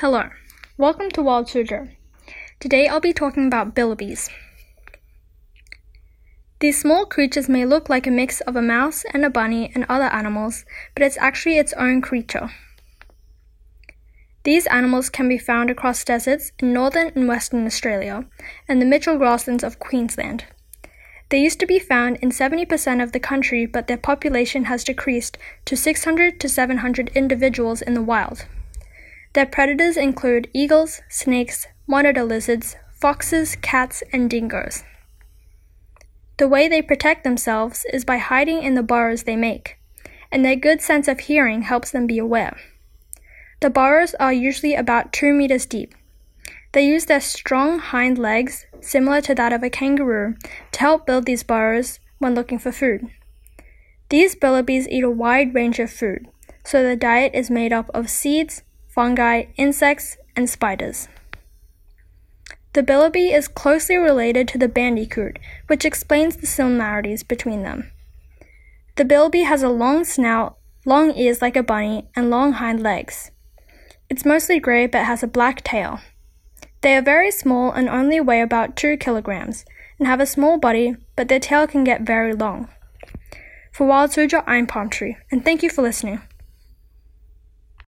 Hello, welcome to Wild Suzhou. Today I'll be talking about bilbies. These small creatures may look like a mix of a mouse and a bunny and other animals, but it's actually its own creature. These animals can be found across deserts in northern and western Australia and the Mitchell grasslands of Queensland. They used to be found in 70% of the country, but their population has decreased to 600 to 700 individuals in the wild. Their predators include eagles, snakes, monitor lizards, foxes, cats, and dingoes. The way they protect themselves is by hiding in the burrows they make, and their good sense of hearing helps them be aware. The burrows are usually about 2 meters deep. They use their strong hind legs, similar to that of a kangaroo, to help build these burrows when looking for food. These bilbies eat a wide range of food, so their diet is made up of seeds, fungi, insects, and spiders. The bilby is closely related to the bandicoot, which explains the similarities between them. The bilby has a long snout, long ears like a bunny, and long hind legs. It's mostly gray but has a black tail. They are very small and only weigh about 2 kilograms and have a small body, but their tail can get very long. For Wild Suzhou, I'm Palm Tree, and thank you for listening.